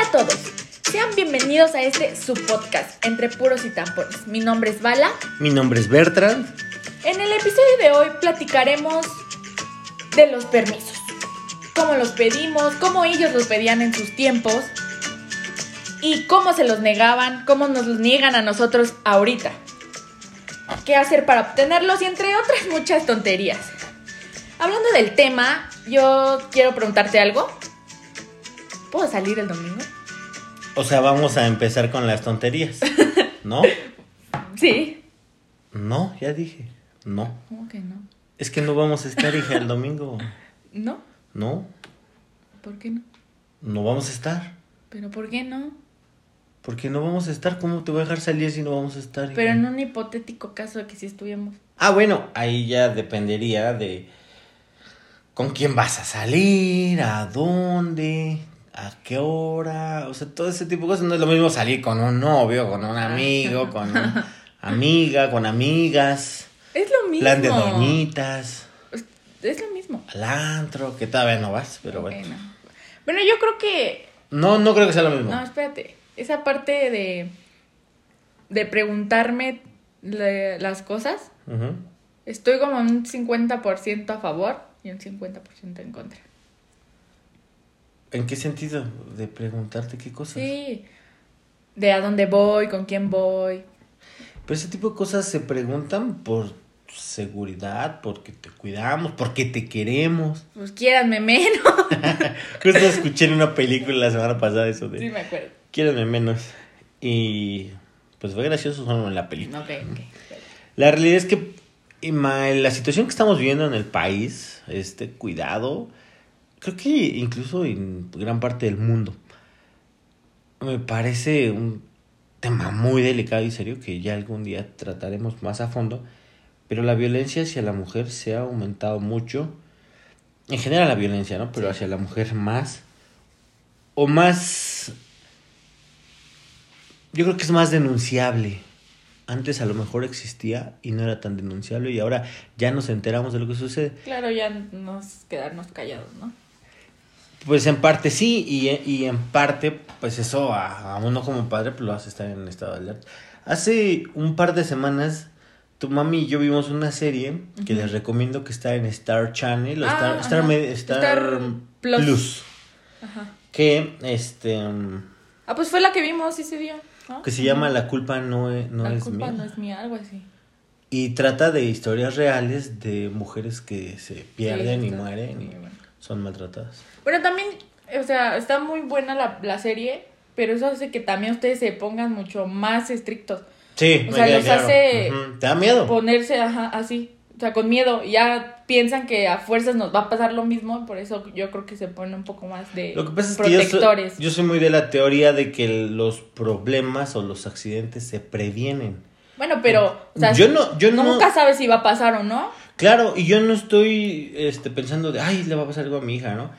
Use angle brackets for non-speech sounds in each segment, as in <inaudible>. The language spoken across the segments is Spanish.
Hola a todos, sean bienvenidos a este su podcast entre puros y tampones. Mi nombre es Bala. Mi nombre es Bertrand. En el episodio de hoy platicaremos de los permisos. Cómo los pedimos, cómo ellos los pedían en sus tiempos y cómo se los negaban, cómo nos los niegan a nosotros ahorita. ¿Qué hacer para obtenerlos y entre otras muchas tonterías? Hablando del tema, yo quiero preguntarte algo. ¿Puedo salir el domingo? O sea, vamos a empezar con las tonterías. <laughs> ¿No? Sí. No, ya dije. No. ¿Cómo que no? Es que no vamos a estar, hija, el domingo. <laughs> ¿No? No, ¿Por qué no? no vamos a estar. ¿Pero por qué no? Porque no vamos a estar. ¿Cómo te voy a dejar salir si no vamos a estar? hija? Pero en un hipotético caso de que si estuviéramos. Ah, bueno, ahí ya dependería de con quién vas a salir, a dónde, a qué hora, o sea, todo ese tipo de cosas. No es lo mismo salir con un novio, con un amigo, con una <laughs> amiga, con amigas, Es lo mismo. plan de doñitas, Es lo mismo. al antro, que todavía no vas, pero bueno. Bueno. Bueno, yo creo que. No, no creo que sea lo mismo. No, espérate. Esa parte de. de preguntarme le- las cosas. Estoy como un 50% a favor y un 50% en contra. ¿En qué sentido? De preguntarte qué cosas. Sí. De a dónde voy, con quién voy. Pero ese tipo de cosas se preguntan por seguridad, porque te cuidamos, porque te queremos. Pues quiéranme menos. <laughs> Justo escuché en una película la semana pasada eso de sí, me acuerdo. Quiéranme menos. Y pues fue gracioso solo en la película. Ok, ok. La realidad es que la situación que estamos viviendo en el país, este cuidado, creo que incluso en gran parte del mundo, me parece un tema muy delicado y serio que ya algún día trataremos más a fondo, pero la violencia hacia la mujer se ha aumentado mucho. En general la violencia, ¿no? Pero hacia la mujer más. O más... Yo creo que es más denunciable. Antes a lo mejor existía y no era tan denunciable y ahora ya nos enteramos de lo que sucede. Claro, ya nos quedarnos callados, ¿no? Pues en parte sí y, y en parte pues eso a, a uno como padre pues lo hace estar en estado de alerta. Hace un par de semanas tu mami y yo vimos una serie que les recomiendo que está en Star Channel o Ah, Star, Star, Star Star Plus. Plus. Ajá. que este mm, Ah, pues fue la que vimos ese día, ¿no? que se llama La culpa no es, no la es culpa mía. no es mía, algo así. Y trata de historias reales de mujeres que se pierden Sí, y mueren y bueno. Son maltratadas. Bueno, también, o sea, está muy buena la, la serie, pero eso hace que también ustedes se pongan mucho más estrictos. Sí, O sea, los claro. hace Ujú. ¿Te da miedo? Ponerse ajá, así, o sea, con miedo. Ya piensan que a fuerzas nos va a pasar lo mismo, por eso yo creo que se ponen un poco más de Lo que pasa es que yo soy, protectores. yo soy muy de la teoría de que los problemas o los accidentes se previenen. Bueno, pero, o sea, Yo no- yo no- nunca sabes si va a pasar o no. Claro, y yo no estoy este, pensando de, ay, le va a pasar algo a mi hija, ¿no?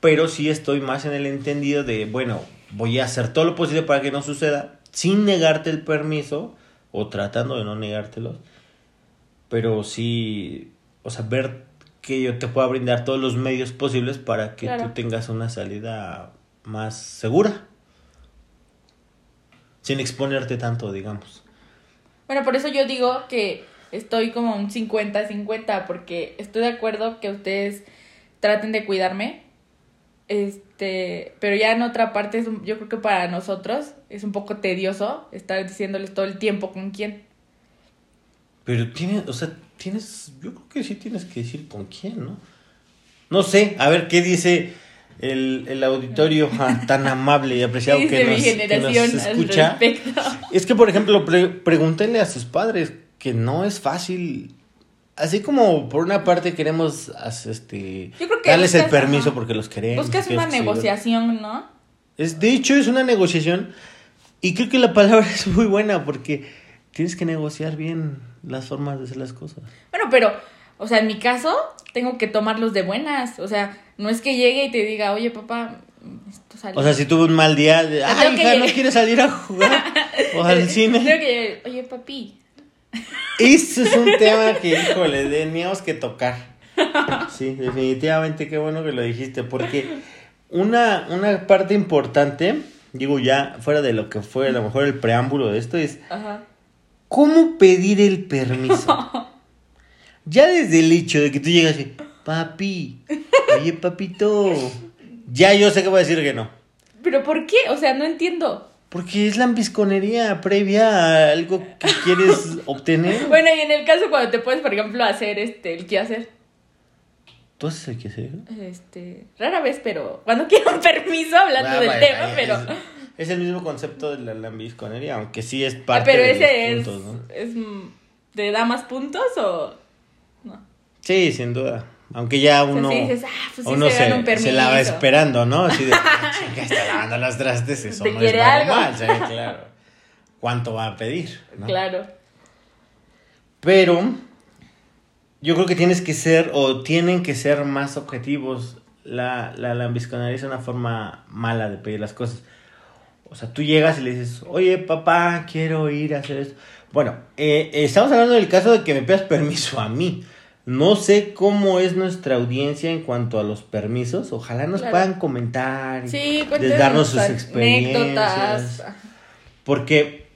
Pero sí estoy más en el entendido de, bueno, voy a hacer todo lo posible para que no suceda, sin negarte el permiso, o tratando de no negártelo, pero sí, o sea, ver que yo te pueda brindar todos los medios posibles para que Claro. tú tengas una salida más segura, sin exponerte tanto, digamos. Bueno, por eso yo digo que estoy como un 50-50, porque estoy de acuerdo que ustedes traten de cuidarme. Este, pero ya en otra parte, es un- yo creo que para nosotros es un poco tedioso estar diciéndoles todo el tiempo con quién. Pero tienes, o sea, tienes, yo creo que sí tienes que decir con quién, ¿no? No sé, a ver qué dice el, el auditorio <laughs> tan amable y apreciado ¿Qué que nos, que nos escucha. Es que, por ejemplo, pre- pregúntenle a sus padres que no es fácil. Así como por una parte queremos este que darles el permiso ajá. porque los queremos. Buscas una es negociación, ¿no? es, de hecho, es una negociación. Y creo que la palabra <laughs> es muy buena porque tienes que negociar bien las formas de hacer las cosas. Bueno, pero, o sea, en mi caso, tengo que tomarlos de buenas. O sea, no es que llegue y te diga, oye, papá, esto salió. O sea, si tuvo un mal día, de, ay, hija, ¿no llegar". quieres salir a jugar? <laughs> O al cine. que, oye, papi. Ese es un tema que, híjole, teníamos que tocar. Sí, definitivamente, qué bueno que lo dijiste, porque una, una parte importante, digo ya fuera de lo que fue a lo mejor el preámbulo de esto, es Ajá. cómo pedir el permiso. <laughs> ya desde el hecho de que tú llegas y, papi, oye papito, ya yo sé que voy a decir que no. ¿Pero por qué? O sea, no entiendo. Porque es la ambisconería previa a algo que quieres <laughs> obtener. Bueno, y en el caso cuando te puedes, por ejemplo, hacer este, el qué hacer. ¿Tú haces el que hacer? Este, rara vez, pero cuando <laughs> quiero un permiso hablando Ah, del vaya, tema, vaya, pero. Es, es el mismo concepto de la lambisconería, aunque sí es Ah, parte pero de ese los es, puntos, ¿no? es. ¿Te da más puntos o.? Sí, sin duda. Aunque ya O sea, uno, sí dices, ah, pues sí uno se se, la va esperando, ¿no? Así de, "Ah, <laughs> chinga, está lavando los trastes, eso ¿Te no quiere es algo? normal, ¿sí? claro. ¿Cuánto va a pedir? ¿no? Claro. Pero yo creo que tienes que ser o tienen que ser más objetivos. La, la lambisconería es una forma mala de pedir las cosas. O sea, tú llegas y le dices, oye papá, quiero ir a hacer esto. Bueno, eh, estamos hablando del caso de que me pidas permiso a mí. No sé cómo es nuestra audiencia en cuanto a los permisos. Ojalá nos Claro. puedan comentar y Sí, darnos sus experiencias. anécdotas. Porque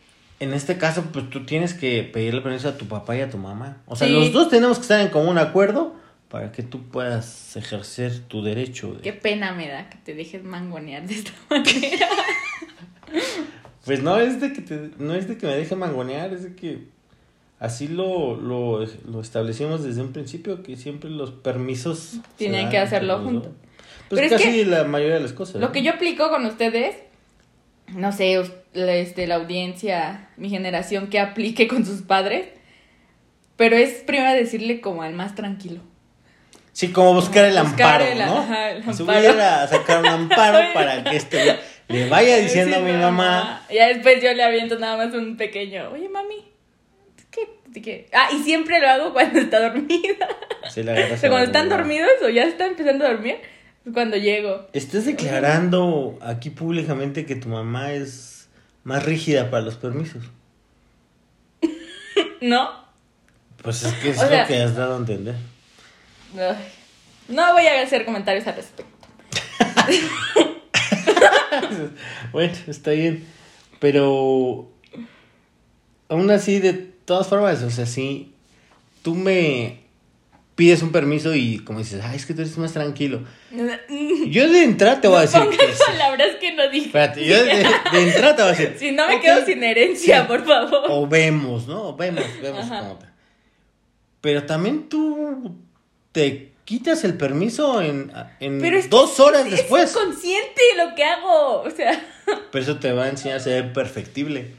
en este caso, pues tú tienes que pedirle permiso a tu papá y a tu mamá. O sea, Sí. los dos tenemos que estar en común acuerdo para que tú puedas ejercer tu derecho. de- Qué pena me da que te dejes mangonear de esta <laughs> manera. Pues no es de que te- no es de que me deje mangonear, es de que así lo, lo, lo establecimos desde un principio, que siempre los permisos Tienen que hacerlo juntos. Pues Pero es casi la mayoría de las cosas. Lo ¿no? que yo aplico con ustedes, no sé, este, la audiencia, mi generación, que aplique con sus padres, pero es primero decirle como al más tranquilo. Sí, como buscar el Buscar amparo, el- ¿no? ajá, el amparo. voy a sacar un amparo <laughs> para que este le vaya diciendo a mi Sí, mamá. Ya después yo le aviento nada más un pequeño, oye mami, ¿qué? ¿de qué?". Ah, y siempre lo hago cuando está dormida. Le agarras O sea, la <laughs> cuando están dormidos o ya están empezando a dormir, es cuando llego. Estás declarando aquí públicamente que tu mamá es más rígida para los permisos. <laughs> ¿No? Pues es que es <laughs> O sea- lo que has dado a entender. Ay, No voy a hacer comentarios al respecto. Bueno, está bien. Pero aún así, de todas formas, o sea, si tú me pides un permiso y como dices, ay, es que tú eres más tranquilo. <laughs> Yo de entrada te voy a decir Pongan que sí. palabras que no dije. Espérate, yo de, de entrada te voy a decir. Si no me quedo sin herencia, sí. por favor. O vemos, ¿no? O vemos, vemos cómo te. Pero también tú te quitas el permiso en, en Pero es dos horas Es después. consciente lo que hago. O sea, Pero eso te va a enseñar a ser perfectible.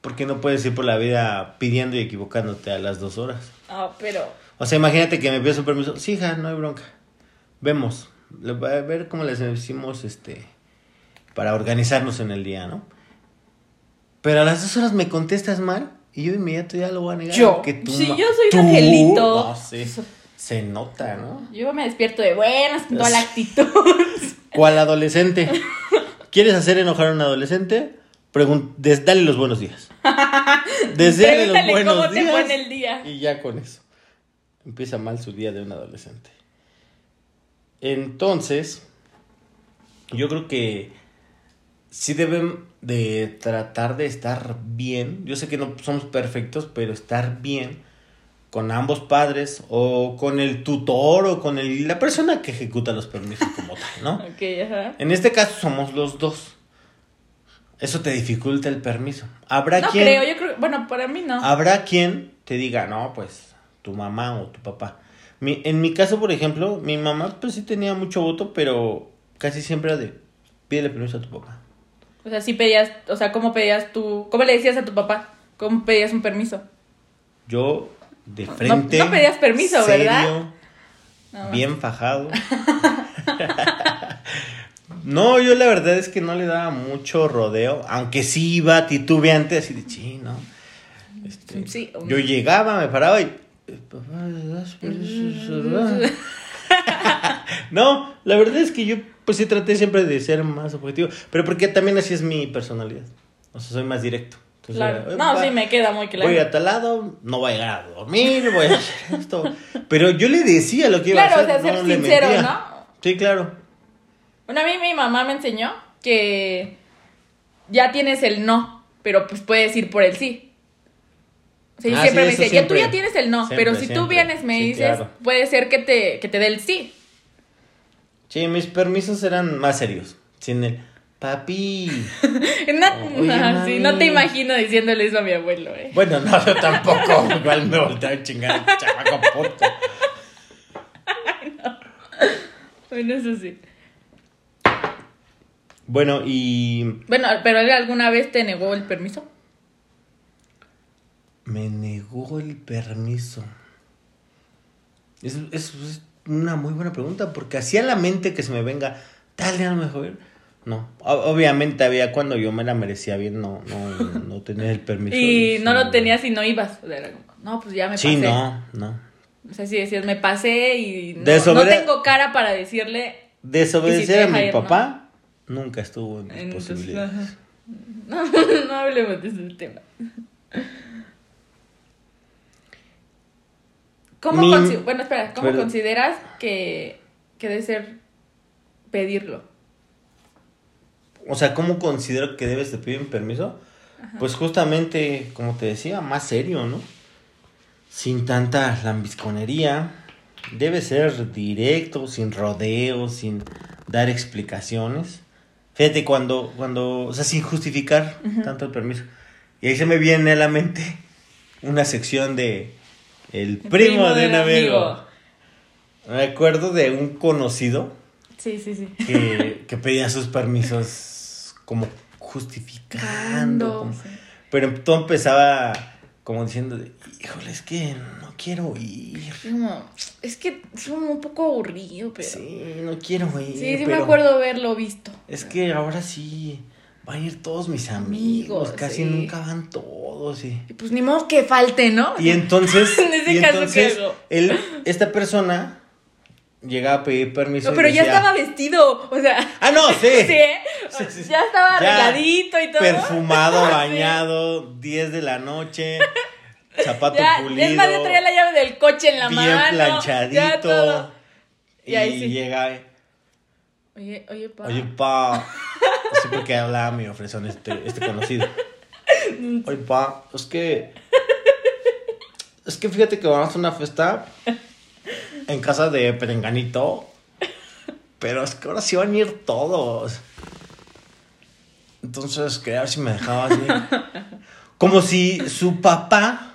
Porque no puedes ir por la vida pidiendo y equivocándote a las dos horas. no, pero. O sea, imagínate que me pides un permiso. Sí, hija, no hay bronca. Vemos. A ver cómo les decimos este. Para organizarnos en el día, ¿no? Pero a las dos horas me contestas mal. Y yo inmediato ya lo voy a negar. Yo. que tú Sí, yo soy un angelito. No, sí, se nota, ¿no? Yo me despierto de buenas con toda la actitud. <laughs> ¿Cuál adolescente? ¿Quieres hacer enojar a un adolescente? Des- dale los buenos días. <laughs> Deseale los buenos cómo te días. fue en el día. Y ya con eso. Empieza mal su día de un adolescente. Entonces, yo creo que sí deben de tratar de estar bien. Yo sé que no somos perfectos, pero estar bien con ambos padres o con el tutor o con el- la persona que ejecuta los permisos como tal, ¿no? <laughs> Ok, ajá. En este caso somos los dos. Eso te dificulta el permiso. Habrá No quien creo, yo creo. Bueno, para mí no. habrá quien te diga, "No, pues tu mamá o tu papá." Mi- en mi caso, por ejemplo, mi mamá pues sí tenía mucho voto, pero casi siempre era de pídele permiso a tu papá. O sea, sí pedías. O sea, ¿cómo pedías tú? ¿Cómo le decías a tu papá? ¿Cómo pedías un permiso? Yo de frente no pedías permiso, ¿verdad? No, bien fajado. <laughs> <laughs> No, yo la verdad es que no le daba mucho rodeo, aunque sí iba titubeante, así de sí, ¿no? Este, Sí. Yo llegaba, me paraba y. "Eh, papá, ¿me das permiso?" <laughs> no, la verdad es que yo, pues sí traté siempre de ser más objetivo, pero porque también así es mi personalidad. O sea, soy más directo. Entonces, Claro. "Oye, No, sí, me queda muy claro. Voy a tal lado, no voy a llegar a dormir, voy a hacer esto. Pero yo le decía lo que iba Claro, a o sea, hacer. ser no le sincero. ¿no? Sí, claro. Bueno, a mí mi mamá me enseñó que ya tienes el no, pero pues puedes ir por el sí. O sea, y Ah, siempre sí, me dice, ya tú ya tienes el no, Siempre, pero si tú vienes me Sí, dices, claro. puede ser que te, que te dé el sí. Sí, mis permisos eran más serios. Sin el papi. <laughs> No, Oye, ajá, sí, mami. no te imagino diciéndole eso a mi abuelo, eh. Bueno, no, yo tampoco. <laughs> Igual me volteaba a chingar el chamaco puto. <laughs> Bueno, eso sí. Bueno, y Bueno, pero él alguna vez te negó el permiso. me negó el permiso. Es, es- es una muy buena pregunta porque hacía la mente que se me venga, dale a lo mejor. No, obviamente había cuando yo me la merecía bien, no, no, no tenía el permiso. <laughs> Y no Sí, lo tenías y no ibas. No, pues ya me Sí, pasé. no, no. O sea, si decías, me pasé y no, tengo cara para decirle. Desobedecer si a mi ¿no? Nunca estuvo en mis Entonces, posibilidades. <laughs> No, no hablemos de ese tema. ¿Cómo Mi- bueno, espera, ¿cómo consideras que, que debe ser pedirlo? O sea, ¿cómo considero que debes de pedir un permiso? Pues justamente, como te decía, más serio, ¿no? Sin tanta lambisconería. Debe ser directo, sin rodeos, sin dar explicaciones. Fíjate, cuando, cuando, o sea, sin justificar tanto el permiso. Y ahí se me viene a la mente una sección de El primo, de un amigo. Me acuerdo de un conocido Sí, sí, sí. que, que pedía sus permisos como justificando. como- Sí. Pero todo empezaba como diciendo, híjole, es que no quiero ir. Es que es un poco aburrido, pero. Sí, Sí, no quiero ir. sí, me pero acuerdo haberlo visto. Es que ahora sí van a ir todos mis amigos. Amigos, casi sí. nunca van todos. Y, Y pues ni modo que falte, ¿no? y entonces, <laughs> En ese y caso, entonces ¿qué hago? él, esta persona llegaba a pedir permiso. No, pero ya estaba vestido, o sea. Ah, no, sí. <laughs> Sí. Sí, sí, sí. Ya estaba arregladito y todo. Perfumado, <laughs> bañado, 10 de la noche, <laughs> zapato Ya, pulido. es más, ya traía la llave del coche en la bien mano. ya planchadito. Y, Y ahí sí. llega, Oye, oye, pa. oye, pa. Así porque hablaba mi ofrecón este, este conocido. Oye, pa, es que. Es que fíjate que vamos a una fiesta en casa de Perenganito. Pero es que ahora sí van a ir todos. Entonces, quería ver si me dejabas ir. Como si su papá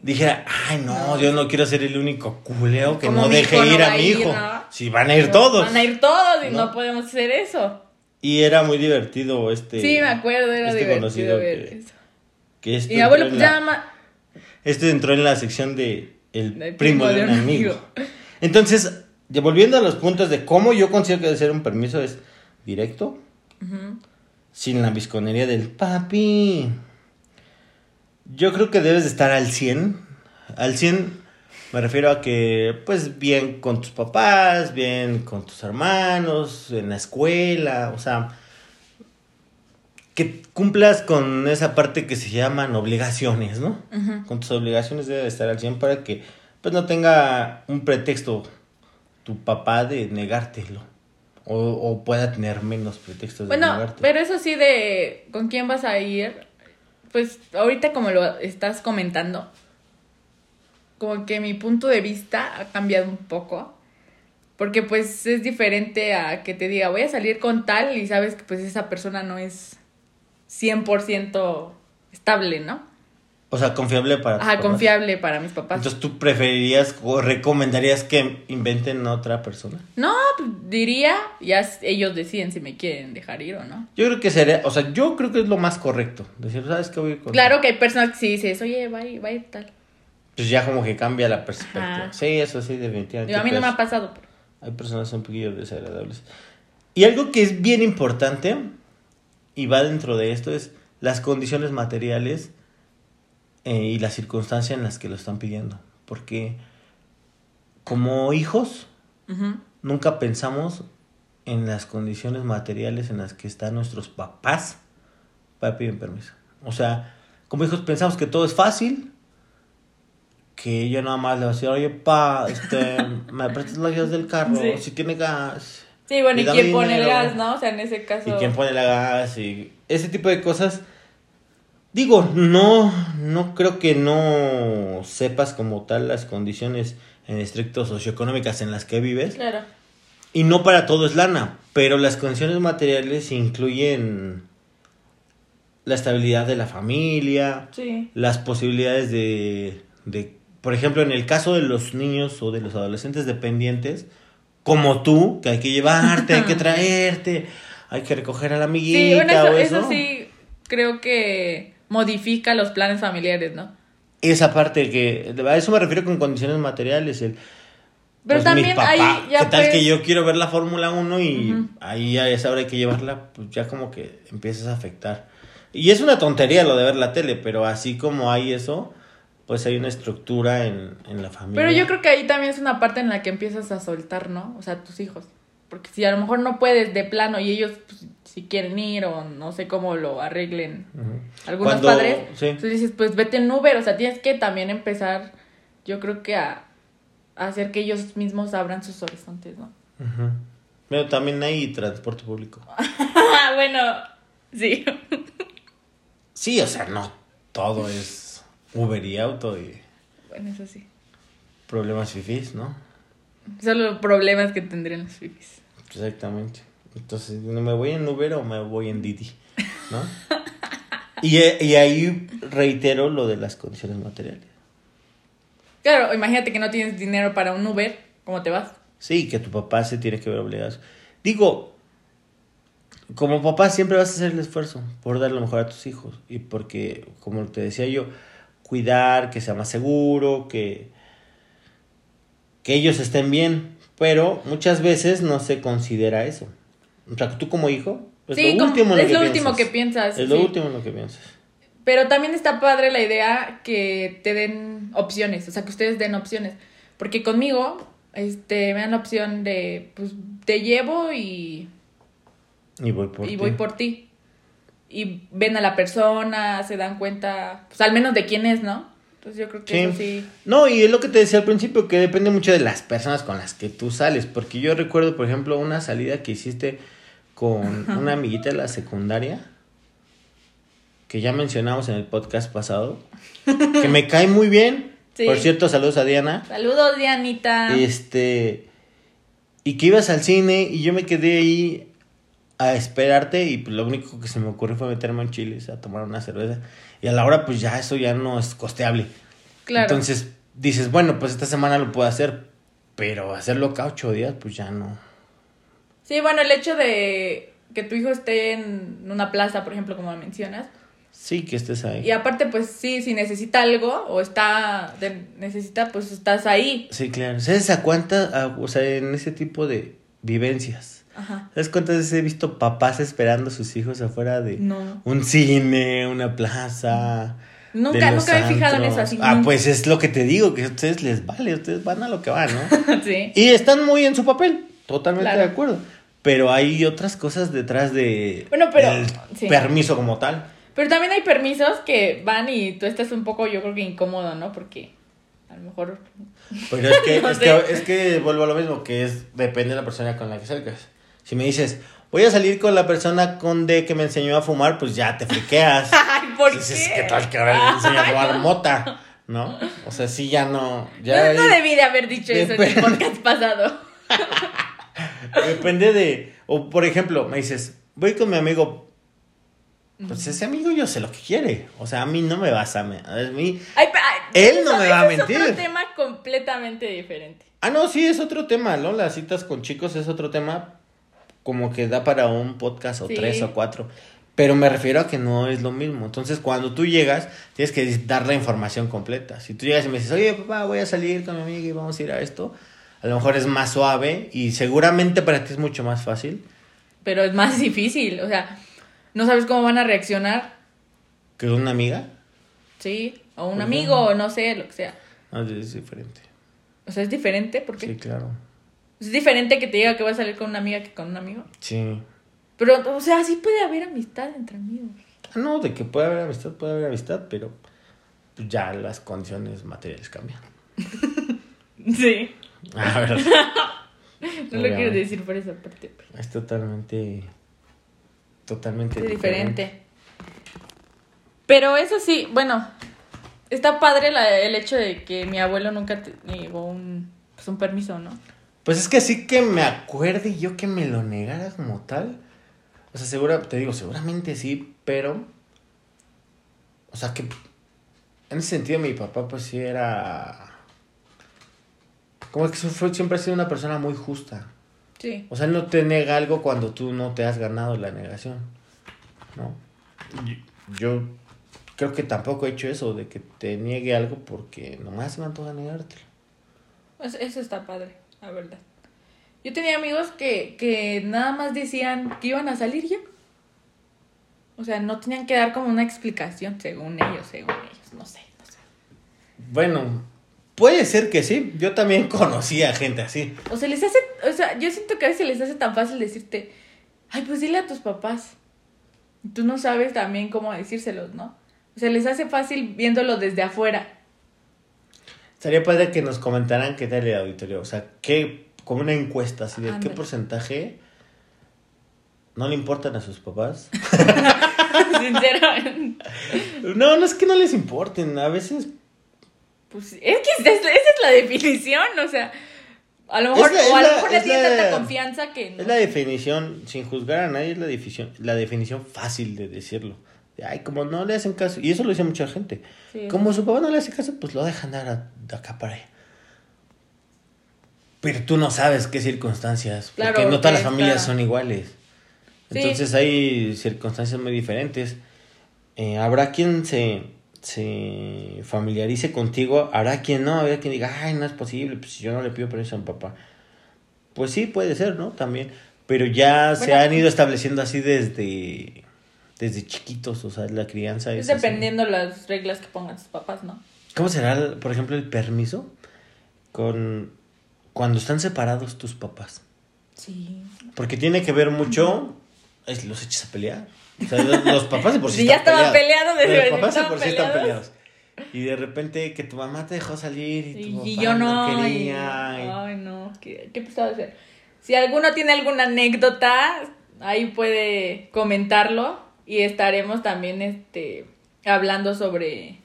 dijera, ay no, yo no quiero ser el único culeo que Como no deje no ir a mi ir, hijo. ¿no? Si van a ir todos. Van a ir todos y ¿No? no, podemos hacer eso. Y era muy divertido este. Sí, me acuerdo, era este divertido conocido ver que- eso. que esto Y mi abuelo pues la- llama. Este entró en la sección de el Del primo, de un amigo. Entonces, volviendo a los puntos de cómo yo considero que debe ser un permiso es directo, sin la visconería del papi. Yo creo que debes de estar al 100. Al 100 me refiero a que, pues, bien con tus papás, bien con tus hermanos, en la escuela, o sea, que cumplas con esa parte que se llaman obligaciones, ¿no? Con tus obligaciones debe de estar al 100 para que, pues, no tenga un pretexto tu papá de negártelo. O, o pueda tener menos pretextos de Bueno, negarte. pero eso sí de con quién vas a ir, pues ahorita como lo estás comentando, como que mi punto de vista ha cambiado un poco. Porque pues es diferente a que te diga, voy a salir con tal y sabes que pues esa persona no es 100% estable, ¿no? O sea, confiable para tus Ajá, confiable para mis papás. Entonces, ¿tú preferirías o recomendarías que inventen otra persona? no, pues, diría, ya ellos deciden si me quieren dejar ir o no. Yo creo que sería, o sea, yo creo que es lo más correcto. Decir, ¿sabes qué voy a ir con Claro que hay personas que sí dices, oye, va a ir, va a ir tal. Pues ya como que cambia la perspectiva. Ajá. Sí, eso sí, definitivamente. A mí no me pero ha pasado. pero- Hay personas un poquillo desagradables. Y algo que es bien importante, y va dentro de esto, es las condiciones materiales eh, y la circunstancia en las que lo están pidiendo. Porque como hijos, nunca pensamos en las condiciones materiales en las que están nuestros papás para pedir permiso. O sea, como hijos pensamos que todo es fácil, que ella nada más le va a decir, oye, pa, este, <laughs> me prestas las llaves del carro, Sí. si tiene gas. Sí, bueno, Y quién pone el gas, ¿no? O sea, en ese caso. y quién pone la gas y ese tipo de cosas. Digo, no, no creo que no sepas como tal las condiciones en estricto socioeconómicas en las que vives. Claro. Y no para todo es lana, pero las condiciones materiales incluyen la estabilidad de la familia, Sí. las posibilidades de, de, por ejemplo, en el caso de los niños o de los adolescentes dependientes, como tú, que hay que llevarte, hay que <laughs> traerte, hay que recoger a la amiguita Sí, bueno, eso, o eso eso. sí creo que modifica los planes familiares, ¿no? Esa parte que, a eso me refiero con condiciones materiales, el... Pero pues, también papá, ahí ya ¿qué tal pues- que yo quiero ver la Fórmula 1 y Ujú. ahí a esa hora hay que llevarla? Pues ya como que empiezas a afectar. Y es una tontería lo de ver la tele, pero así como hay eso, pues hay una estructura en, en la familia. Pero yo creo que ahí también es una parte en la que empiezas a soltar, ¿no? O sea, tus hijos. Porque si a lo mejor no puedes de plano y ellos pues, si quieren ir o no sé cómo lo arreglen algunos Cuando- padres, sí. entonces dices, pues vete en Uber, o sea, tienes que también empezar, yo creo que a, a hacer que ellos mismos abran sus horizontes, ¿no? Ujú. Pero también hay transporte público. <laughs> Bueno, sí. Sí, o sea, no todo es Uber y auto y Bueno, eso sí. problemas fifís, ¿no? Solo problemas que tendrían los fifis. Exactamente. Entonces, ¿no ¿me voy en Uber o me voy en Didi? ¿No? <laughs> y, y ahí reitero lo de las condiciones materiales. Claro, imagínate que no tienes dinero para un Uber, ¿cómo te vas? Sí, que tu papá se tiene que ver obligado. Digo, como papá siempre vas a hacer el esfuerzo por dar lo mejor a tus hijos. Y porque, como te decía yo, cuidar, que sea más seguro, que, que ellos estén bien. Pero muchas veces no se considera eso. O sea, tú como hijo, es sí, lo último en es lo lo que último piensas. que piensas. Es lo sí. último en lo que piensas. Pero también está padre la idea que te den opciones, o sea, que ustedes den opciones. Porque conmigo, este, me dan la opción de, pues, te llevo y, Y voy por y ti. voy por ti. Y ven a la persona, se dan cuenta, pues, al menos de quién es, ¿no? Entonces yo creo que Sí. eso sí. No, y es lo que te decía al principio, que depende mucho de las personas con las que tú sales. Porque yo recuerdo, por ejemplo, una salida que hiciste con una amiguita de la secundaria, que ya mencionamos en el podcast pasado, que me cae muy bien. <laughs> Sí. Por cierto, saludos a Diana. Saludos, Dianita. Este. Y que ibas al cine y yo me quedé ahí a esperarte y pues, lo único que se me ocurrió fue meterme en chiles a tomar una cerveza. Y a la hora pues ya eso ya no es costeable. Claro. Entonces dices, bueno, pues esta semana lo puedo hacer, pero hacerlo cada ocho días pues ya no. Sí, bueno, el hecho de que tu hijo esté en una plaza, por ejemplo, como mencionas, Sí, que estés ahí. Y aparte, pues sí, si necesita algo o está, de- necesita, pues estás ahí. Sí, claro. ¿Sabes a cuántas, o sea, en ese tipo de vivencias? Ajá. ¿Sabes cuántas veces he visto papás esperando a sus hijos afuera de No. un cine, una plaza? Nunca, nunca me he fijado en eso así. Ah, nunca. pues es lo que te digo, que a ustedes les vale, ustedes van a lo que van, ¿no? <laughs> sí. y están muy en su papel, totalmente Claro. de acuerdo. Pero hay otras cosas detrás de Bueno, pero- sí. permiso como tal. Pero también hay permisos que van y tú estás un poco, yo creo que incómodo, ¿no? Porque a lo mejor. Pero es que, <laughs> No es, sé. que es que vuelvo a lo mismo, que es depende de la persona con la que salgas. Si me dices, voy a salir con la persona con D que me enseñó a fumar, pues ya te friqueas. <laughs> Ay, ¿por Dices, qué? ¿qué tal que ahora le enseña a fumar mota? ¿No? O sea, sí, ya no. Ya no, debí de haber dicho eso en el podcast pasado. <laughs> Depende de. O por ejemplo, me dices, voy con mi amigo. Pues ese amigo yo sé lo que quiere. O sea, a mí no me vas a. me- A mí. Ay, pa- ay, Él no eso- me va a mentir. Es otro tema completamente diferente. Ah, no, sí, es otro tema, ¿no? Las citas con chicos es otro tema. Como que da para un podcast o Sí. tres o cuatro. Pero me refiero a que no es lo mismo. Entonces, cuando tú llegas, tienes que dar la información completa. Si tú llegas y me dices, oye, papá, voy a salir con mi amiga y vamos a ir a esto, a lo mejor es más suave y seguramente para ti es mucho más fácil Pero es más difícil. O sea, no sabes cómo van a reaccionar. que una amiga. Sí. O un Pues amigo, no. o no sé, lo que sea. No, es diferente. O sea, es diferente. ¿Por qué? Sí, claro. Es diferente que te diga que vas a salir con una amiga que con un amigo. Sí. Pero, o sea, sí puede haber amistad entre amigos. Ah, No, de que puede haber amistad, puede haber amistad, pero ya las condiciones materiales cambian. <laughs> Sí. A ver. <laughs> No lo quiero decir por esa parte. pero Es totalmente. Totalmente Es diferente. Pero eso sí, bueno, está padre la- el hecho de que mi abuelo nunca te negó un, pues, un permiso, ¿no? Pues es que así que me acuerde yo que me lo negara como tal. O sea, segura, te digo, seguramente sí, pero. O sea que. En ese sentido, mi papá, pues sí era. Como que fue- siempre ha sido una persona muy justa. Sí. O sea, él no te nega algo cuando tú no te has ganado la negación. ¿No? Yo creo que tampoco he hecho eso, de que te niegue algo porque nomás se me antoja negártelo. Pues eso está padre, la verdad. Yo tenía amigos que, que nada más decían que iban a salir ya. O sea, no tenían que dar como una explicación, según ellos, según ellos, no sé, no sé. Bueno, puede ser que sí. Yo también <laughs> conocí a gente así. O se les hace, o sea, yo siento que a veces les hace tan fácil decirte, ay, pues dile a tus papás. Tú no sabes también cómo decírselos, ¿no? O sea, les hace fácil viéndolo desde afuera. Estaría padre que nos comentaran qué tal el auditorio. O sea, qué, como una encuesta, así de qué porcentaje no le importan a sus papás. <laughs> Sinceramente. No, no es que no les importen. A veces Pues es que esa es, esa es la definición, o sea, a lo mejor, la- o a lo mejor es tiene tanta confianza que no. Es la definición, sin juzgar a nadie, es la definición, la definición fácil de decirlo. Ay, como no le hacen caso, y eso lo dice mucha gente. Sí. Como su papá no le hace caso, pues lo dejan dar a- de acá para allá. Pero tú no sabes qué circunstancias, porque no todas las familias son iguales. Sí. Entonces hay circunstancias muy diferentes. Eh, habrá quien se, se familiarice contigo, habrá quien no, habrá quien diga, ay, no es posible, pues si yo no le pido permiso a mi papá. Pues sí, puede ser, ¿no? También. Pero ya se han ido estableciendo así desde, desde chiquitos, o sea, la crianza es... Es así. dependiendo las reglas que pongan tus papás, ¿no? ¿Cómo será, por ejemplo, el permiso con cuando están separados tus papás? Sí. Porque tiene que ver mucho, es, los echas a pelear. O sea, los, los papás de por sí Si ya están estaban peleados. desde Los papás de por sí están peleados. Y de repente que tu mamá te dejó salir y tu Y, papá y yo no. y- quería. y- Ay, no. ¿Qué, qué pesado ser? Si alguno tiene alguna anécdota, ahí puede comentarlo. Y estaremos también este hablando sobre.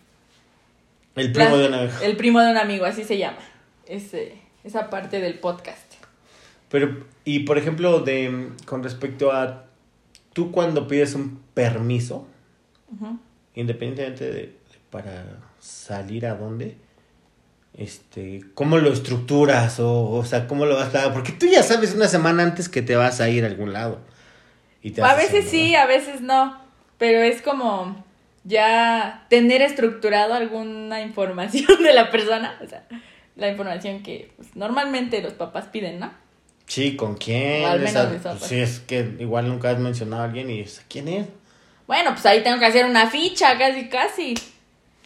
El primo de una vez. El primo de un amigo, así se llama. Ese, esa parte del podcast. Pero, y por ejemplo, de con respecto a tú cuando pides un permiso, independientemente de, de para salir a dónde, este, ¿cómo lo estructuras? O, o sea, ¿cómo lo vas a Porque tú ya sabes una semana antes que te vas a ir a algún lado. Y te A veces sí, a veces no. Pero es como ya tener estructurado alguna información de la persona. O sea, la información que pues, normalmente los papás piden, ¿no? Sí, ¿con quién? O al menos Esa- mis pues sí, es que igual nunca has mencionado a alguien y dices, ¿quién es? Bueno, pues ahí tengo que hacer una ficha, casi, casi.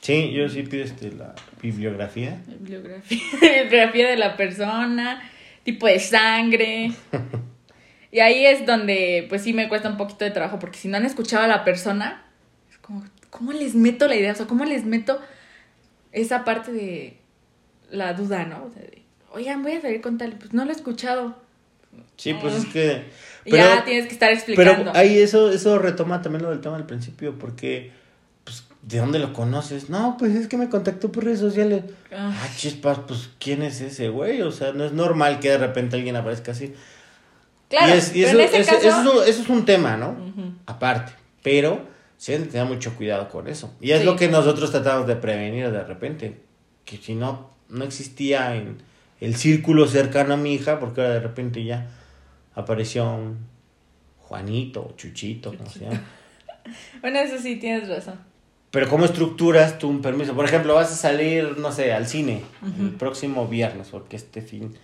Sí, yo sí pido este, la bibliografía. Bibliografía, <laughs> bibliografía de la persona, tipo de sangre. <laughs> Y ahí es donde, pues sí me cuesta un poquito de trabajo, porque si no han escuchado a la persona, es como, ¿cómo les meto la idea? O sea, ¿cómo les meto esa parte de la duda, ¿no? O sea, de, oigan, voy a salir con tal, pues no lo he escuchado. Sí, pues es que... <laughs> Ya tienes que estar explicando. Pero ahí eso, eso retoma también lo del tema del principio, porque, pues, ¿de dónde lo conoces? No, pues es que me contactó por redes sociales. Ah. Ah, chispas, pues, ¿quién es ese güey? O sea, no es normal que de repente alguien aparezca así. Claro, y es- y pero eso, en ese eso- caso... eso es un- eso es un tema, ¿no? Aparte, pero sí hay que tener mucho cuidado con eso. Y es Sí. lo que nosotros tratamos de prevenir de repente, que si no, no existía en el círculo cercano a mi hija, porque ahora de repente ya apareció un Juanito o Chuchito, como se llama. <laughs> Bueno, eso sí, tienes razón. Pero ¿cómo estructuras tú un permiso? Por ejemplo, vas a salir, no sé, al cine el próximo viernes, porque este fin,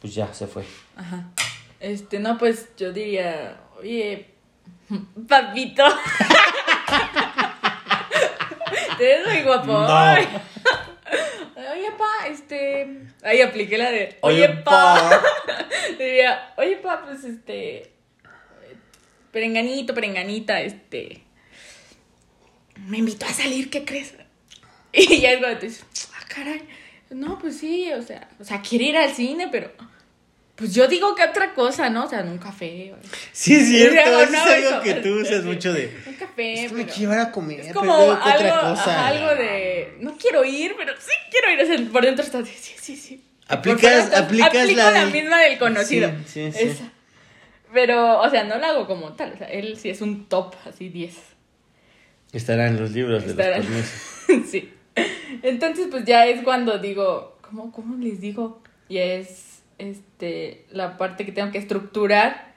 pues ya se fue. Ajá. Este, no, pues yo diría, oye, papito. Te ves muy guapo. No. Oye, pa, este. Ahí apliqué la de. Oye, Oye, pa. Diría, oye, pa, pues este. Perenganito, perenganita, este. Me invitó a salir, ¿qué crees? Y ya es cuando te dices, ah, caray. No, pues sí, o sea, o sea, quiere ir al cine, pero. Pues yo digo que otra cosa, ¿no? O sea, en un café. o- Sí, es cierto, Luego, eso no, es algo eso- que tú usas mucho de... Un café, Es que me quiero ir a comer, Es como algo, ¿qué otra cosa? algo de. No quiero ir, pero sí quiero ir. O sea, por dentro estás de sí, sí, sí. Aplicas- estás- aplicas aplico la la, de- misma del conocido. Sí, sí, sí. Esa. Pero, o sea, no la hago como tal. O sea, él sí es un top, así 10. Estará en los libros de Estará- los <laughs> sí. Entonces, pues ya es cuando digo, ¿cómo, cómo les digo? Y es este la parte que tengo que estructurar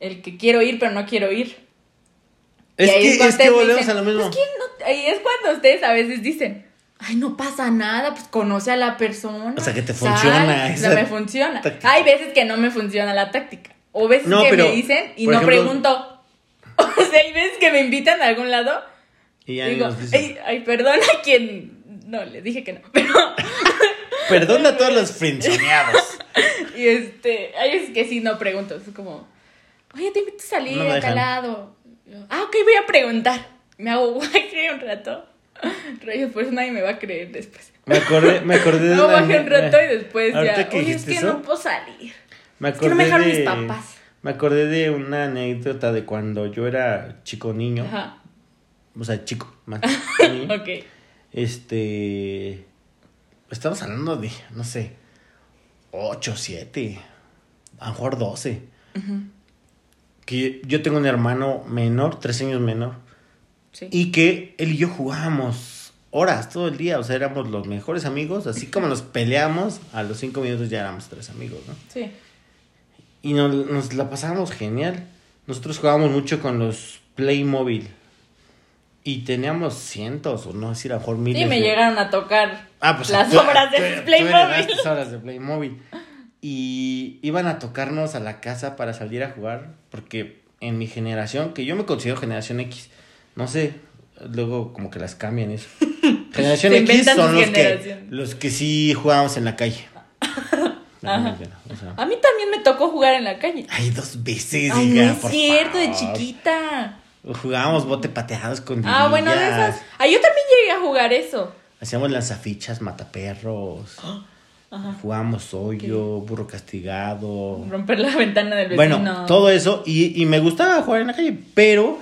el que quiero ir, pero no quiero ir. Es Y que, es que volvemos dicen, a lo mismo. "Pues, ¿quién no-?" Ahí es cuando ustedes a veces dicen, ay, no pasa nada, pues conoce a la persona. O sea, que te sal". funciona esa me funciona. táctica. Hay veces que no me funciona la táctica. O veces No, que pero, me dicen y no ejemplo- pregunto. <laughs> O sea, hay veces que me invitan a algún lado Y ya y digo, ay, ay, perdona a quien... No, le dije que no, pero... Perdona a todos <laughs> los frenzoneados. <laughs> Y este, hay veces que sí no pregunto. Es como, oye, te invito a salir No me a dejan. tal lado. Yo, ah, ok, voy a preguntar. Me hago guay un rato. <laughs> Rayos, por eso nadie me va a creer después. Me acordé, me acordé <laughs> de No, bajé un rato y después ya. Oye, es que eso, no puedo salir. Me Es que acordé no me dejaron de, mis papás. Me acordé de una anécdota de cuando yo era chico niño. Ajá. O sea, chico, más. Ok. Este. Estamos hablando de, no sé, 8, 7, a lo mejor 12. Que yo tengo un hermano menor, tres años menor, Sí. y que él y yo jugábamos horas todo el día, o sea, éramos los mejores amigos, así <laughs> como nos peleamos, a los cinco minutos ya éramos tres amigos, ¿no? Sí. Y nos, nos la pasábamos genial. Nosotros jugábamos mucho con los Playmobil. Y teníamos cientos, o no decir, a lo mejor miles. Sí, me de- llegaron a tocar Ah, pues las <laughs> obras de Playmobil. esas obras de Playmobil. Y iban a tocarnos a la casa para salir a jugar, porque en mi generación, que yo me considero generación X, no sé, luego como que las cambian eso. <laughs> Generación X son los que, los que sí jugábamos en la calle. <laughs> Ajá. O sea, A mí también me tocó jugar en la calle. ay, dos veces, Ay, hija, no es por cierto, de chiquita. Jugábamos bote pateados con Ah, bueno, de esas. Ah, yo también llegué a jugar eso. Hacíamos lanzafichas, mataperros. <gasps> Jugábamos hoyo, burro castigado. Romper la ventana del vecino. Bueno, todo eso. Y, y me gustaba jugar en la calle. Pero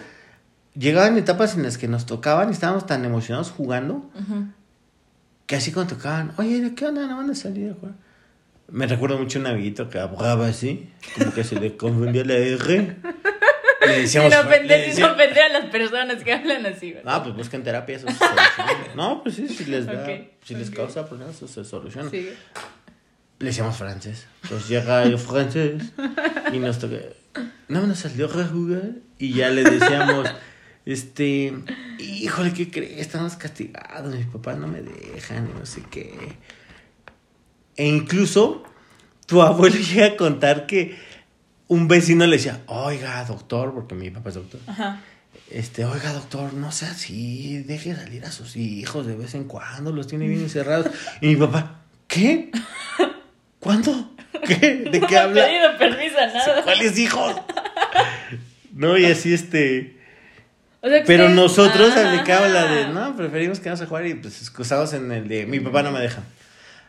llegaban etapas en las que nos tocaban y estábamos tan emocionados jugando que así cuando tocaban, oye, ¿de qué onda? ¿No van a salir a jugar? Me recuerdo mucho un amiguito que abogaba así, como que se le confundía la R. <laughs> Le decíamos. Sin ofender, sin ofender a las personas que hablan así, ¿verdad? Ah, pues busquen terapia, eso se <laughs> soluciona. No, pues sí, si les da, Ok, si les causa problemas, eso se soluciona. Sí. Le decíamos francés. Entonces llega el francés y nos toca. No nos salió a jugar. Y ya le decíamos, <laughs> este, híjole, ¿qué crees? Estamos castigados, mis papás no me dejan y no sé qué. E incluso tu abuelo <laughs> llega a contar que un vecino le decía, oiga, doctor, porque mi papá es doctor. Ajá. Este, oiga, doctor, no sea así, deje salir a sus hijos de vez en cuando, los tiene bien encerrados. Y mi papá, ¿qué? ¿Cuándo? ¿Qué? ¿De qué <laughs> No he habla? pedido permiso a nada. ¿Cuáles hijos? No, y así este. O sea, que Pero nosotros Ajá. aplicamos la de, no, preferimos quedarnos a jugar y pues excusados en el de, mi papá no me deja.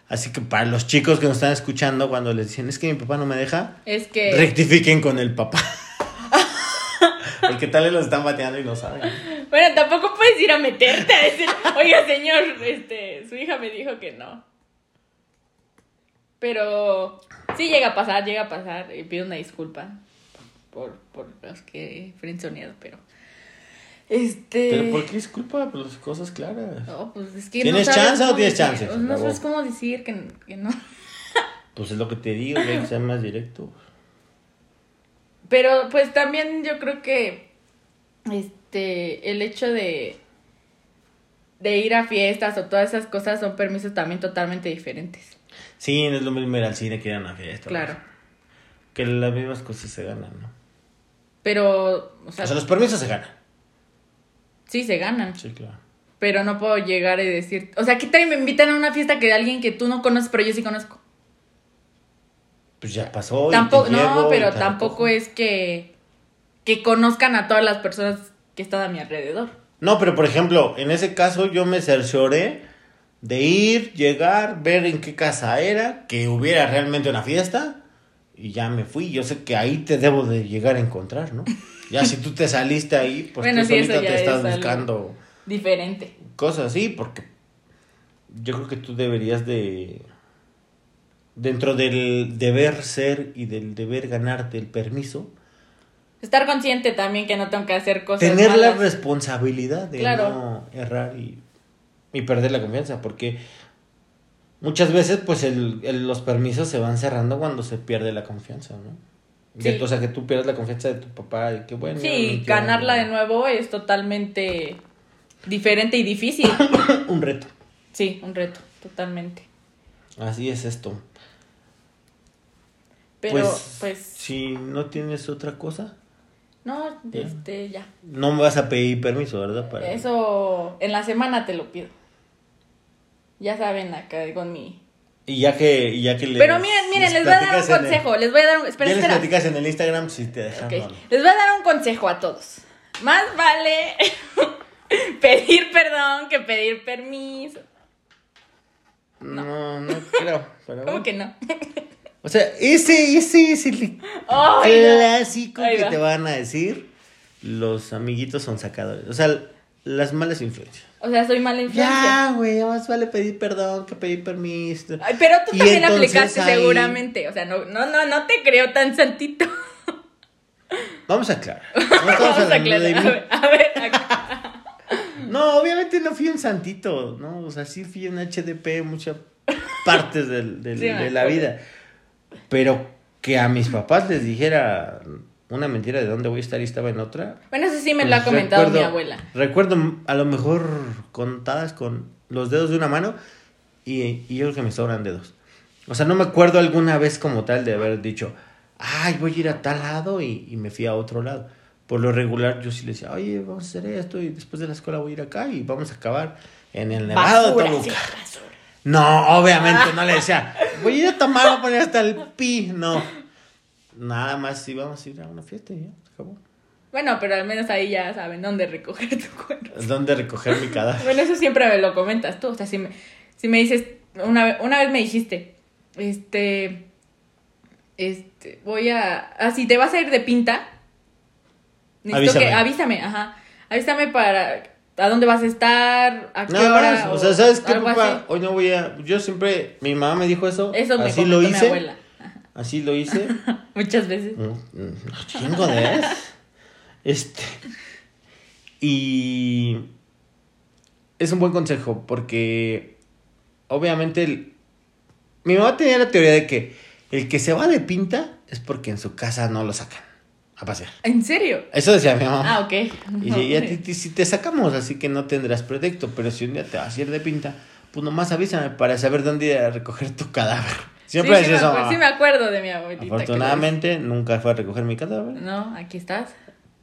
Así que para los chicos que nos están escuchando, cuando les dicen, es que mi papá no me deja, Es que. rectifiquen con el papá. <laughs> Porque tal vez los están bateando y no saben. Bueno, tampoco puedes ir a meterte a decir, oiga, señor, este, su hija me dijo que no. Pero sí llega a pasar, llega a pasar. Y pido una disculpa por, por los que he frenzoneado, pero. Este. Pero ¿por qué disculpa? Pues las cosas claras. No, pues es que ¿Tienes no chance o tienes decir- chance? No sabes cómo decir que, que no. <laughs> Pues es lo que te digo, que hay que ser más directo. Pero pues también yo creo que este el hecho de de ir a fiestas o todas esas cosas son permisos también totalmente diferentes. Sí, no es lo mismo ir al cine que ir a una fiesta. Claro. pues. Que las mismas cosas se ganan, ¿no? Pero, o sea, O sea, los permisos se ganan. Sí se ganan, Sí, claro. pero no puedo llegar y decir, o sea, ¿qué tal y me invitan a una fiesta que de alguien que tú no conoces, pero yo sí conozco? Pues ya pasó. y tampoco, te no, y pero te tampoco es que que conozcan a todas las personas que están a mi alrededor. No, pero por ejemplo, en ese caso yo me cercioré de ir, llegar, ver en qué casa era, que hubiera realmente una fiesta y ya me fui. Yo sé que ahí te debo de llegar a encontrar, ¿no? <laughs> Ya si tú te saliste ahí, pues Bueno, tú sí, solita te estás es buscando Diferente. cosas así, porque yo creo que tú deberías de, dentro del deber ser y del deber ganarte el permiso, Estar consciente también que no tengo que hacer cosas tener la responsabilidad de Claro. no errar y, y perder la confianza, porque muchas veces pues el, el- los permisos se van cerrando cuando se pierde la confianza, ¿no? Sí. O sea, que tú pierdes la confianza de tu papá y que bueno. Sí, ganarla de nuevo es totalmente diferente y difícil. <coughs> Un reto. Sí, un reto, totalmente. Así es esto. Pero, pues, pues, si no tienes otra cosa, no, Ya. este, ya. no me vas a pedir permiso, ¿verdad? Para... Eso en la semana te lo pido. Ya saben acá con mi... Y ya que, y ya que les- Pero miren, miren, les voy a dar un el- consejo. Les voy a dar un... Espera, ya les espera. platicas en el Instagram si te dejan Ok, o no. Les voy a dar un consejo a todos. Más vale <laughs> pedir perdón que pedir permiso. No, no creo. Pero ¿Cómo bueno. que no? <laughs> O sea, ese, ese es el no. clásico que te van a decir. Los amiguitos son sacadores. O sea, las malas influencias. O sea, soy mala influencia. Ya, güey, más vale pedir perdón que pedir permiso. Ay, pero tú Y también aplicaste ahí- seguramente. O sea, no, no, no, no te creo tan santito. Vamos a aclarar. <laughs> Estamos Vamos a de aclarar. mí. A ver, a ver, acá. No, obviamente no fui un santito, ¿no? O sea, sí fui un HDP en muchas partes del- del- Sí, de la vida. Pero que a mis papás les dijera una mentira de dónde voy a estar y estaba en otra. Bueno, eso sí me lo ha pues, comentado mi abuela. Recuerdo a lo mejor contadas con los dedos de una mano y, y yo creo que me sobran dedos. O sea, no me acuerdo alguna vez como tal de haber dicho, ay, voy a ir a tal lado y, y me fui a otro lado. Por lo regular yo sí le decía, oye, vamos a hacer esto y después de la escuela voy a ir acá y vamos a acabar en el Nevado Basura, de Toluca. sí. No, obviamente no le decía, voy a ir a tomar, voy a poner hasta el pi. No. Nada más íbamos a ir a una fiesta y ya, se acabó. Bueno, pero al menos ahí ya saben dónde recoger tu cuerpo. <laughs> ¿Dónde recoger mi cadáver? Bueno, eso siempre me lo comentas tú. O sea, si me, si me dices, una, una vez me dijiste, este, este, voy a, ah, si te vas a ir de pinta, necesito que, Avísame. avísame, ajá, avísame para, a dónde vas a estar, a qué Nada hora. o sea, ¿sabes qué, papá? así. Hoy no voy a... Yo siempre... Mi mamá me dijo eso. Eso me así lo mi hice. abuela. Así lo hice. <laughs> Muchas veces. Mm, mm, chingo de vez. Este. Y. Es un buen consejo porque. Obviamente. El, mi mamá tenía la teoría de que el que se va de pinta es porque en su casa no lo sacan a pasear. ¿En serio? Eso decía mi mamá. Ah, ok. Y si, y a ti- ti- si te sacamos, así que no tendrás pretexto. Pero si un día te vas a ir de pinta, pues nomás avísame para saber dónde ir a recoger tu cadáver. Siempre sí, me eso. acuerdo, mamá. sí me acuerdo de mi abuelita. Afortunadamente nunca fue a recoger mi cadáver. No, aquí estás.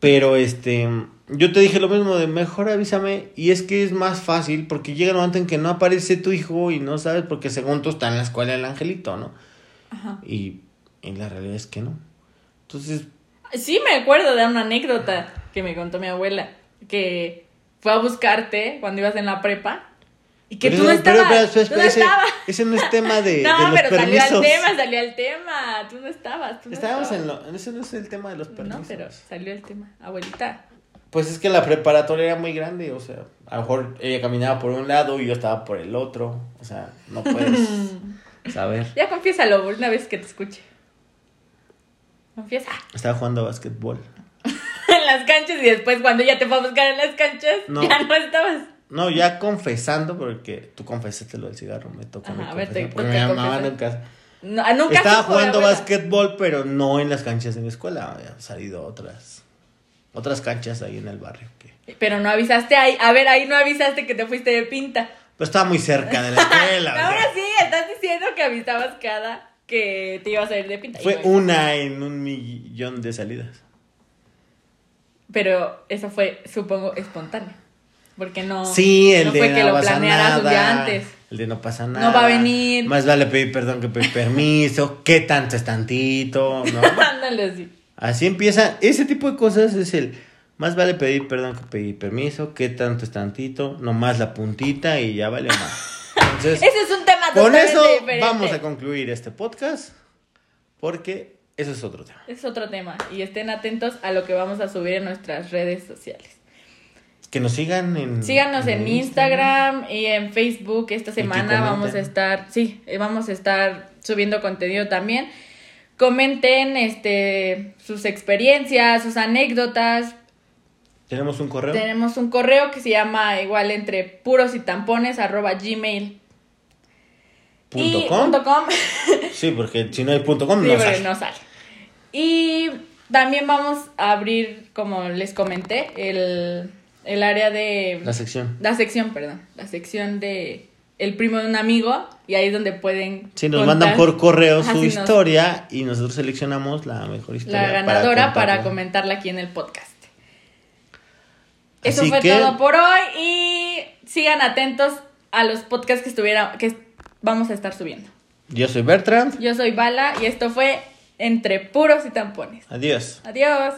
Pero este, yo te dije lo mismo de mejor avísame. Y es que es más fácil porque llega un momento en que no aparece tu hijo y no sabes porque según tú está en la escuela el angelito, ¿no? Ajá. Y, y la realidad es que no. Entonces, Sí, me acuerdo de una anécdota que me contó mi abuela, que fue a buscarte cuando ibas en la prepa y que pero tú no pero- estabas. pero, espera, tú no ese, estabas. ese no es tema de, <laughs> no, de los pero salió permisos. al tema, salió al tema. Tú no estabas. Tú no Estábamos estabas. en lo, ese no es el tema de los permisos. No, pero salió el tema. Abuelita. Pues es que la preparatoria era muy grande, o sea, a lo mejor ella caminaba por un lado y yo estaba por el otro, o sea, no <laughs> puedes saber. Ya confiésalo una vez que te escuche. Confiesa. Estaba jugando básquetbol. <laughs> en las canchas y después cuando ya te fue a buscar en las canchas, No. ya no estabas. No, ya confesando, porque tú confesaste lo del cigarro, me toca. Ajá, mi a ver, te porque mi mamá confesar. nunca- No, ah, nunca Estaba jugando básquetbol, pero no en las canchas de mi escuela. Había salido otras, otras canchas ahí en el barrio. Que... Pero no avisaste ahí. A ver, ahí no avisaste que te fuiste de pinta. Pero estaba muy cerca de la <laughs> escuela. o sea, Ahora sí, estás diciendo que avisabas cada que te ibas a ir de pinta. Fue una en un millón de salidas. Pero eso fue, supongo, espontáneo. Porque no. Sí, el no de fue que no lo pasa planearas un día antes. El de no pasa nada. No va a venir. Más vale pedir perdón que pedir permiso. <laughs> ¿Qué tanto es tantito? ¿no? <laughs> Ándale así. Así empieza. Ese tipo de cosas es el. Más vale pedir perdón que pedir permiso. ¿Qué tanto es tantito? Nomás la puntita y ya vale más. Entonces, <laughs> Ese es un tema con eso diferente. vamos a concluir este podcast. Porque Eso es otro tema. Es otro tema. Y estén atentos a lo que vamos a subir en nuestras redes sociales. Que nos sigan en... Síganos en Instagram y en Facebook. Esta semana vamos a estar, sí, eh, vamos a estar subiendo contenido también. Comenten este sus experiencias, sus anécdotas. Tenemos un correo. Tenemos un correo que se llama igual entre puros y tampones arroba gmail. Punto com. com. <laughs> sí, porque si no hay punto com no, sale. no sale. Y también vamos a abrir, como les comenté, el, el área de... La sección. La sección, perdón. La sección de el primo de un amigo y ahí es donde pueden... Sí, nos mandan por correo su historia y nosotros seleccionamos la mejor historia. La ganadora para, comentarla aquí en el podcast. Eso fue todo por hoy y sigan atentos a los podcasts que estuviera, que vamos a estar subiendo. Yo soy Bertrand. Yo soy Bala y esto fue Entre Puros y Tampones. Adiós. Adiós.